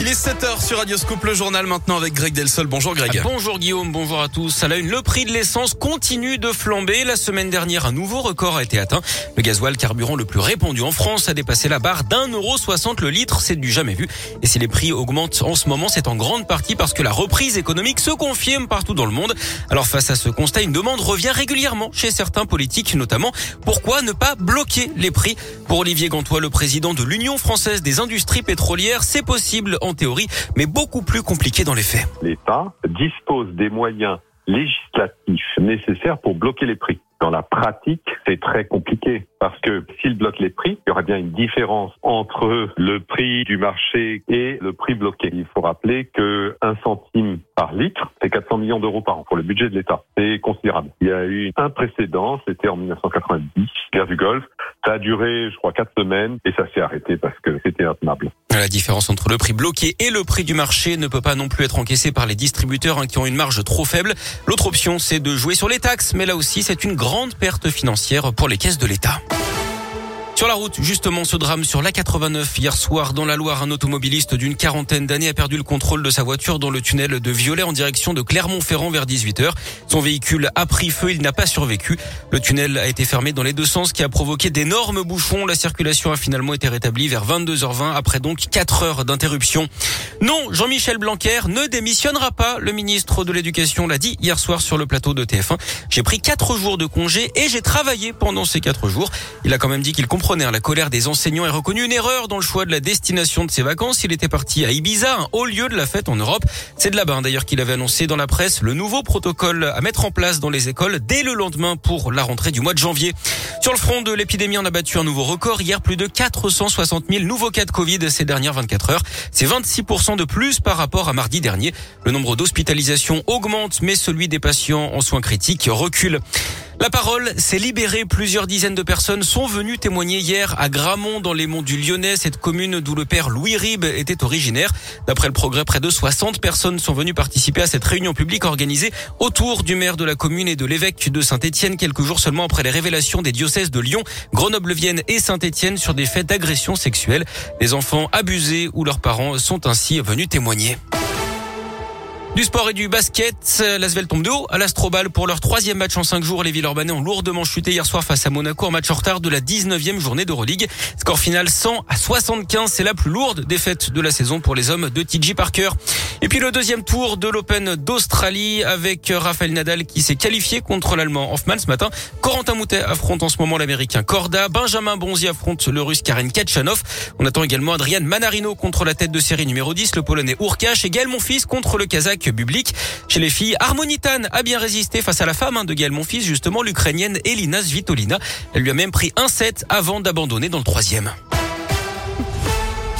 Il est 7h sur Radioscope, le journal maintenant avec Greg Delsol. Bonjour Greg. Bonjour Guillaume, bonjour à tous. À la une, le prix de l'essence continue de flamber. La semaine dernière, un nouveau record a été atteint. Le gasoil carburant le plus répandu en France a dépassé la barre d'un euro soixante le litre. C'est du jamais vu. Et si les prix augmentent en ce moment, c'est en grande partie parce que la reprise économique se confirme partout dans le monde. Alors face à ce constat, une demande revient régulièrement chez certains politiques notamment. Pourquoi ne pas bloquer les prix? Pour Olivier Gantois, le président de l'Union française des industries pétrolières, c'est possible théorie, mais beaucoup plus compliqué dans les faits. L'État dispose des moyens législatifs nécessaires pour bloquer les prix. Dans la pratique, c'est très compliqué parce que s'il bloque les prix, il y aura bien une différence entre le prix du marché et le prix bloqué. Il faut rappeler que un centime par litre, c'est 400 millions d'euros par an pour le budget de l'État. C'est considérable. Il y a eu un précédent, c'était en 1990, du Golfe. Ça a duré, je crois, quatre semaines et ça s'est arrêté parce que c'était intenable. La différence entre le prix bloqué et le prix du marché ne peut pas non plus être encaissée par les distributeurs hein, qui ont une marge trop faible. L'autre option, c'est de jouer sur les taxes, mais là aussi, c'est une grande perte financière pour les caisses de l'État. Sur la route, justement, ce drame sur l'A89 hier soir dans la Loire, un automobiliste d'une quarantaine d'années a perdu le contrôle de sa voiture dans le tunnel de Violet en direction de Clermont-Ferrand vers 18h. Son véhicule a pris feu, il n'a pas survécu. Le tunnel a été fermé dans les deux sens, qui a provoqué d'énormes bouchons. La circulation a finalement été rétablie vers 22h20 après donc 4 heures d'interruption. Non, Jean-Michel Blanquer ne démissionnera pas. Le ministre de l'Éducation l'a dit hier soir sur le plateau de TF1. J'ai pris 4 jours de congé et j'ai travaillé pendant ces 4 jours. Il a quand même dit qu'il comprend la colère des enseignants est reconnue une erreur dans le choix de la destination de ses vacances. Il était parti à Ibiza, un haut lieu de la fête en Europe. C'est de là-bas d'ailleurs qu'il avait annoncé dans la presse le nouveau protocole à mettre en place dans les écoles dès le lendemain pour la rentrée du mois de janvier. Sur le front de l'épidémie, on a battu un nouveau record. Hier, plus de 460 000 nouveaux cas de Covid ces dernières 24 heures. C'est 26% de plus par rapport à mardi dernier. Le nombre d'hospitalisations augmente, mais celui des patients en soins critiques recule. La parole s'est libérée. Plusieurs dizaines de personnes sont venues témoigner hier à Gramont dans les monts du Lyonnais, cette commune d'où le père Louis Ribes était originaire. D'après le progrès, près de 60 personnes sont venues participer à cette réunion publique organisée autour du maire de la commune et de l'évêque de Saint-Étienne quelques jours seulement après les révélations des diocèses de Lyon, Grenoble-Vienne et Saint-Étienne sur des faits d'agression sexuelle. Les enfants abusés ou leurs parents sont ainsi venus témoigner. Du sport et du basket, l'Asvel tombe de haut à l'Astrobal pour leur troisième match en cinq jours. Les Villeurbanais ont lourdement chuté hier soir face à Monaco en match en retard de la 19e journée d'Euroleague. Score final 100 à 75, c'est la plus lourde défaite de la saison pour les hommes de TJ Parker. Et puis le deuxième tour de l'Open d'Australie avec Rafael Nadal qui s'est qualifié contre l'Allemand Hoffman ce matin. Corentin Moutet affronte en ce moment l'Américain Corda. Benjamin Bonzi affronte le Russe Karen Kachanov. On attend également Adrian Manarino contre la tête de série numéro 10, le Polonais Urkash et Gaël Monfils contre le Kazakh public. Chez les filles, Harmonitan a bien résisté face à la femme hein, de Gaël Monfils, justement l'Ukrainienne Elina Svitolina. Elle lui a même pris un set avant d'abandonner dans le troisième.